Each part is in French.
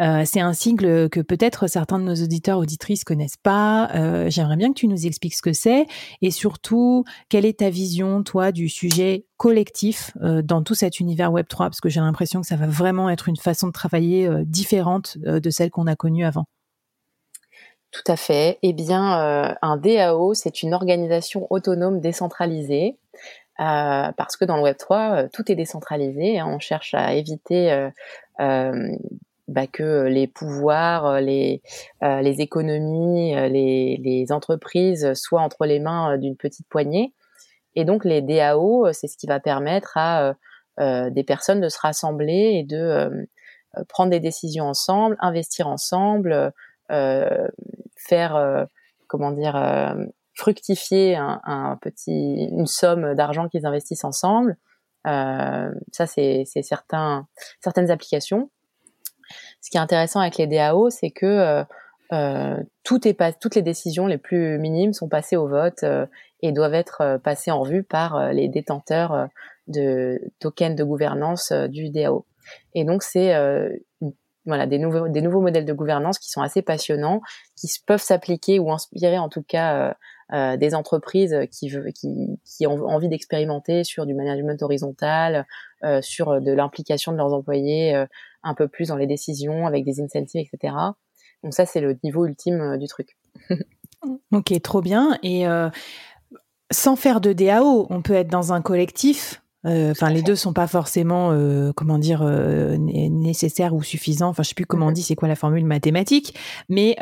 euh, c'est un sigle que peut-être certains de nos auditeurs auditrices connaissent pas. Euh, j'aimerais bien que tu nous expliques ce que c'est et surtout quelle est ta vision, toi, du sujet collectif euh, dans tout cet univers Web 3 parce que j'ai l'impression que ça va vraiment être une façon de travailler différente de celle qu'on a connue avant. Tout à fait. Eh bien, un DAO, c'est une organisation autonome décentralisée. parce que dans le Web 3, tout est décentralisé. Hein. on cherche à éviter bah, que les pouvoirs, euh, les, euh, les économies, euh, les, entreprises soient entre les mains d'une petite poignée. Et donc les DAO, c'est ce qui va permettre à des personnes de se rassembler et de prendre des décisions ensemble, investir ensemble, faire comment dire fructifier une somme d'argent qu'ils investissent ensemble. ça c'est certaines applications ce qui est intéressant avec les DAO, c'est que euh, euh, tout est pas, toutes les décisions les plus minimes sont passées au vote euh, et doivent être passées en revue par les détenteurs de tokens de gouvernance du DAO. Et donc c'est voilà des nouveaux des nouveaux modèles de gouvernance qui sont assez passionnants, qui peuvent s'appliquer ou inspirer en tout cas euh, des entreprises qui, qui, qui ont envie d'expérimenter sur du management horizontal, euh, sur de l'implication de leurs employés euh, un peu plus dans les décisions avec des incentives, etc. Donc ça, c'est le niveau ultime du truc. ok, trop bien. Et sans faire de DAO, on peut être dans un collectif euh, enfin, les deux sont pas forcément, euh, comment dire, euh, nécessaires ou suffisants. Enfin, je sais plus comment on dit, c'est quoi la formule mathématique. Mais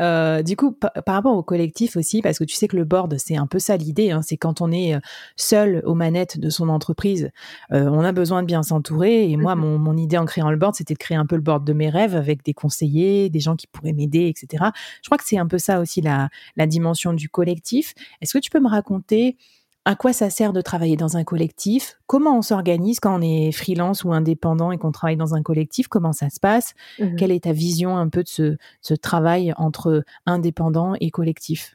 du coup, par rapport au collectif aussi, parce que tu sais que le board, c'est un peu ça l'idée. Hein, c'est quand on est seul aux manettes de son entreprise, on a besoin de bien s'entourer. Et moi, mmh mon, mon, idée en créant le board, c'était de créer un peu le board de mes rêves avec des conseillers, des gens qui pourraient m'aider, etc. Je crois que c'est un peu ça aussi la, la dimension du collectif. Est-ce que tu peux me raconter à quoi ça sert de travailler dans un collectif? Comment on s'organise quand on est freelance ou indépendant et qu'on travaille dans un collectif? Comment ça se passe? Mmh Quelle est ta vision un peu de ce, travail entre indépendant et collectif?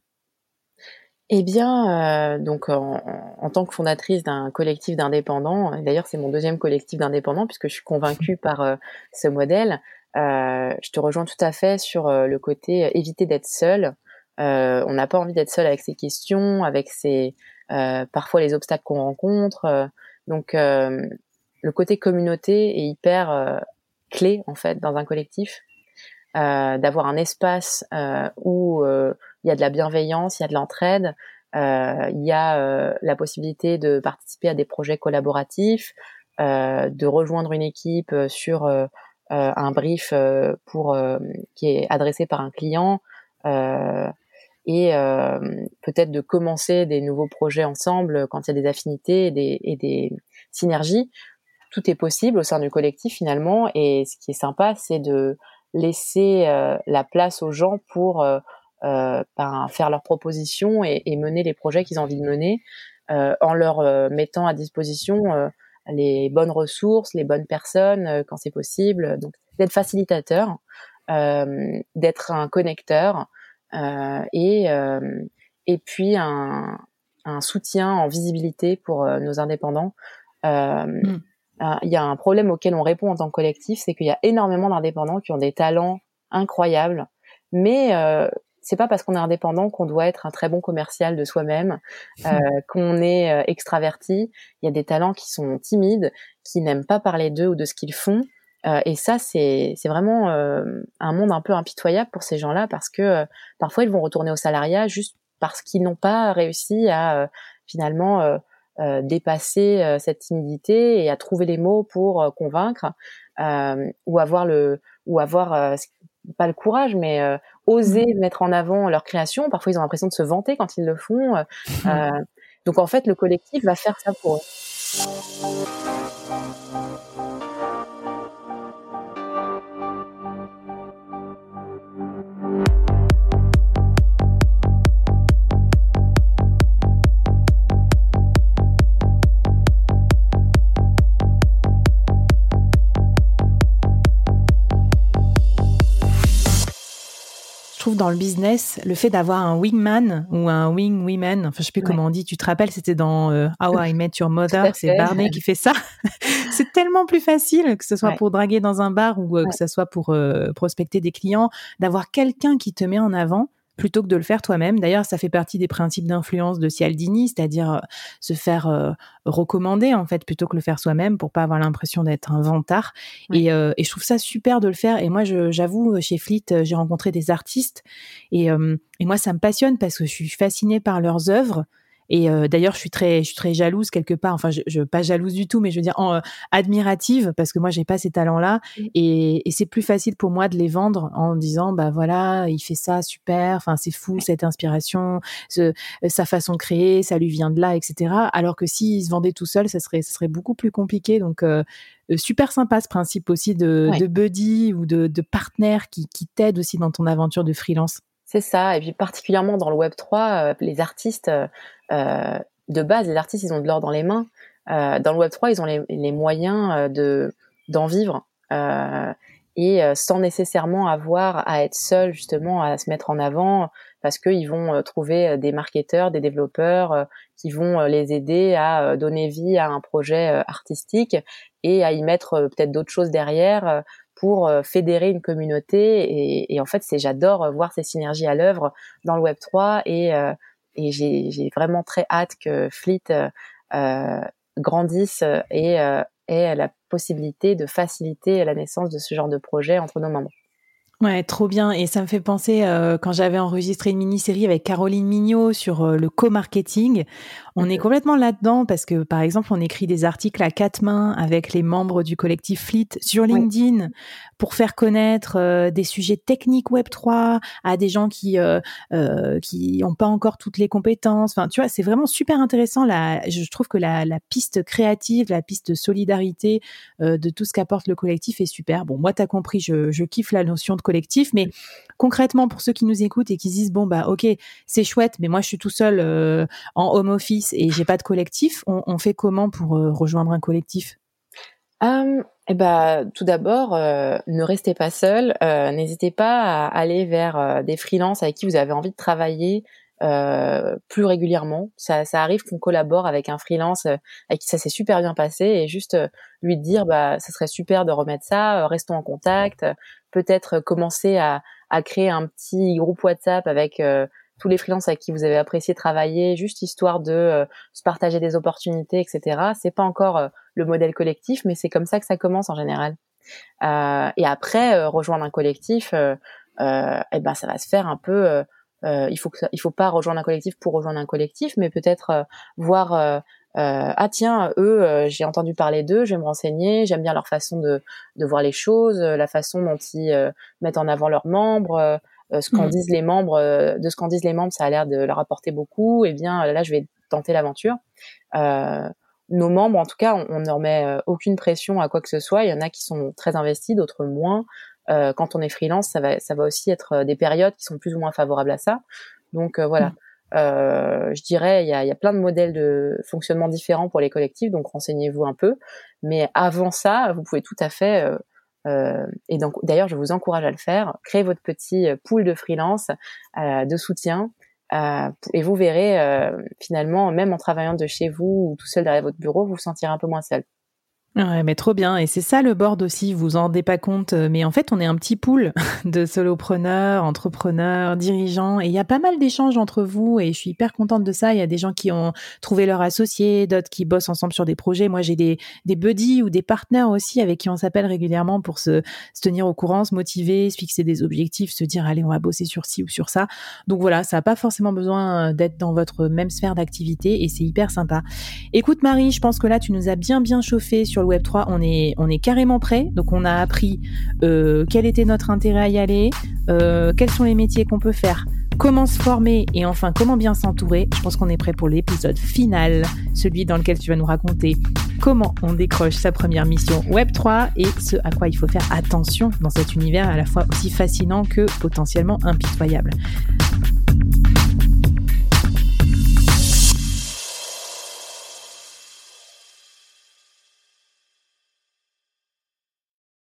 Eh bien, euh, donc en, tant que fondatrice d'un collectif d'indépendants, d'ailleurs c'est mon deuxième collectif d'indépendants puisque je suis convaincue par euh, ce modèle, euh, je te rejoins tout à fait sur le côté éviter d'être seul. On n'a pas envie d'être seul avec ses questions, avec ses, euh, parfois les obstacles qu'on rencontre. Euh, donc euh, le côté communauté est hyper clé en fait dans un collectif. d'avoir un espace où il y a de la bienveillance, il y a de l'entraide, il y a la possibilité de participer à des projets collaboratifs, de rejoindre une équipe sur un brief pour qui est adressé par un client et euh, peut-être de commencer des nouveaux projets ensemble quand il y a des affinités et des, et des synergies. Tout est possible au sein du collectif finalement et ce qui est sympa c'est de laisser euh, la place aux gens pour euh, euh ben, faire leurs propositions et, et, mener les projets qu'ils ont envie de mener en leur mettant à disposition les bonnes ressources, les bonnes personnes quand c'est possible. Donc d'être facilitateur, d'être un connecteur, euh, et euh, et puis un, un soutien en visibilité pour euh, nos indépendants. Mm. Il y a un problème auquel on répond en tant que collectif, c'est qu'il y a énormément d'indépendants qui ont des talents incroyables, mais euh, c'est pas parce qu'on est indépendant qu'on doit être un très bon commercial de soi-même, euh, qu'on est extraverti. Il y a des talents qui sont timides, qui n'aiment pas parler d'eux ou de ce qu'ils font, euh, et ça, c'est vraiment euh, un monde un peu impitoyable pour ces gens-là parce que euh, parfois ils vont retourner au salariat juste parce qu'ils n'ont pas réussi à finalement dépasser cette timidité et à trouver les mots pour convaincre ou avoir le ou avoir pas le courage mais oser mmh. mettre en avant leur création. Parfois, ils ont l'impression de se vanter quand ils le font. donc, en fait, le collectif va faire ça pour eux. Dans le business, le fait d'avoir un wingman ou un wing women, enfin je sais plus comment on dit, tu te rappelles, c'était dans euh, How I Met Your Mother, c'est Barney qui fait ça. c'est tellement plus facile que ce soit pour draguer dans un bar ou euh, que ce soit pour euh, prospecter des clients, d'avoir quelqu'un qui te met en avant plutôt que de le faire toi-même. D'ailleurs, ça fait partie des principes d'influence de Cialdini, c'est-à-dire euh, se faire euh, recommander en fait plutôt que le faire soi-même pour pas avoir l'impression d'être un vantard. Et, euh, et, je trouve ça super de le faire. Et moi, j'avoue, chez Fleet, j'ai rencontré des artistes et, et moi, ça me passionne parce que je suis fascinée par leurs œuvres. Et euh, d'ailleurs, je suis très, je suis très jalouse quelque part. Enfin, je, je pas jalouse du tout, mais je veux dire en, euh, admirative parce que moi, j'ai pas ces talents-là. Mmh. Et, et c'est plus facile pour moi de les vendre en disant, bah voilà, il fait ça super. Enfin, c'est fou cette inspiration, ce, sa façon de créer, ça lui vient de là, etc. Alors que s'il se vendait tout seul, ça serait, ça serait beaucoup plus compliqué. Donc euh, super sympa ce principe aussi de, de buddy ou de, de partenaire qui, qui t'aide aussi dans ton aventure de freelance. C'est ça. Et puis particulièrement dans le Web 3, les artistes euh, de base, les artistes, ils ont de l'or dans les mains. Euh, dans le Web 3, ils ont les, moyens euh, de d'en vivre et sans nécessairement avoir à être seuls justement à se mettre en avant parce qu'ils vont trouver des marketeurs, des développeurs qui vont les aider à donner vie à un projet artistique et à y mettre peut-être d'autres choses derrière pour fédérer une communauté et, en fait c'est j'adore voir ces synergies à l'œuvre dans le Web 3 et et j'ai vraiment très hâte que Fleet euh, euh grandisse et euh, ait la possibilité de faciliter la naissance de ce genre de projet entre nos membres. Ouais, trop bien. Et ça me fait penser euh, quand j'avais enregistré une mini-série avec Caroline Mignot sur euh, le co-marketing. On est complètement là-dedans parce que, par exemple, on écrit des articles à quatre mains avec les membres du collectif Fleet sur LinkedIn pour faire connaître euh, des sujets techniques Web 3 à des gens qui qui n'ont pas encore toutes les compétences. Enfin, tu vois, c'est vraiment super intéressant. Là, je trouve que la, la piste créative, la piste de solidarité de tout ce qu'apporte le collectif est super. Bon, moi, t'as compris, je, je kiffe la notion de collectif. Mais concrètement, pour ceux qui nous écoutent et qui disent bon bah ok, c'est chouette, mais moi je suis tout seul euh, en home office et j'ai pas de collectif, on, fait comment pour euh, rejoindre un collectif? Eh ben, tout d'abord, euh, ne restez pas seul. N'hésitez pas à aller vers des freelances avec qui vous avez envie de travailler, euh, plus régulièrement. Ça, ça arrive qu'on collabore avec un freelance euh, avec qui ça s'est super bien passé et juste euh, lui dire bah ça serait super de remettre ça, restons en contact, peut-être commencer à, à, créer un petit groupe WhatsApp avec tous les freelances avec qui vous avez apprécié travailler, juste histoire de se partager des opportunités, etc. C'est pas encore le modèle collectif, mais c'est comme ça que ça commence en général. et après, rejoindre un collectif, eh ben ça va se faire un peu euh, il faut que il faut pas rejoindre un collectif pour rejoindre un collectif, mais peut-être euh, voir euh, ah tiens eux j'ai entendu parler d'eux, je vais me renseigner, j'aime bien leur façon de, de voir les choses, la façon dont ils mettent en avant leurs membres, ce qu'en mmh. disent les membres, de ce qu'en disent les membres, ça a l'air de leur apporter beaucoup. Et eh bien là je vais tenter l'aventure. nos membres, en tout cas, on, on ne leur met aucune pression à quoi que ce soit. Il y en a qui sont très investis, d'autres moins. Euh, quand on est freelance, ça va, ça va aussi être euh, des périodes qui sont plus ou moins favorables à ça. Donc euh, voilà. Euh, je dirais, il y a, y a, plein de modèles de fonctionnement différents pour les collectifs, donc renseignez-vous un peu. Mais avant ça, vous pouvez tout à fait, euh, et donc d'ailleurs, je vous encourage à le faire, créer votre petit pool de freelance, euh, de soutien, et vous verrez finalement, même en travaillant de chez vous ou tout seul derrière votre bureau, vous vous sentirez un peu moins seul. Ouais, mais trop bien. Et c'est ça le board aussi, vous en rendez pas compte. Euh, mais en fait, on est un petit pool de solopreneurs, entrepreneurs, dirigeants. Et il y a pas mal d'échanges entre vous. Et je suis hyper contente de ça. Il y a des gens qui ont trouvé leur associé, d'autres qui bossent ensemble sur des projets. Moi, j'ai des, des buddies ou des partenaires aussi avec qui on s'appelle régulièrement pour se, se tenir au courant, se motiver, se fixer des objectifs, se dire, allez, on va bosser sur ci ou sur ça. Donc voilà, ça n'a pas forcément besoin euh, d'être dans votre même sphère d'activité. Et c'est hyper sympa. Écoute, Marie, je pense que là, tu nous as bien, bien chauffé sur l'école Web 3, on est, on est carrément prêt. Donc, on a appris euh, quel était notre intérêt à y aller, euh, quels sont les métiers qu'on peut faire, comment se former et enfin comment bien s'entourer. Je pense qu'on est prêt pour l'épisode final, celui dans lequel tu vas nous raconter comment on décroche sa première mission Web3 et ce à quoi il faut faire attention dans cet univers à la fois aussi fascinant que potentiellement impitoyable.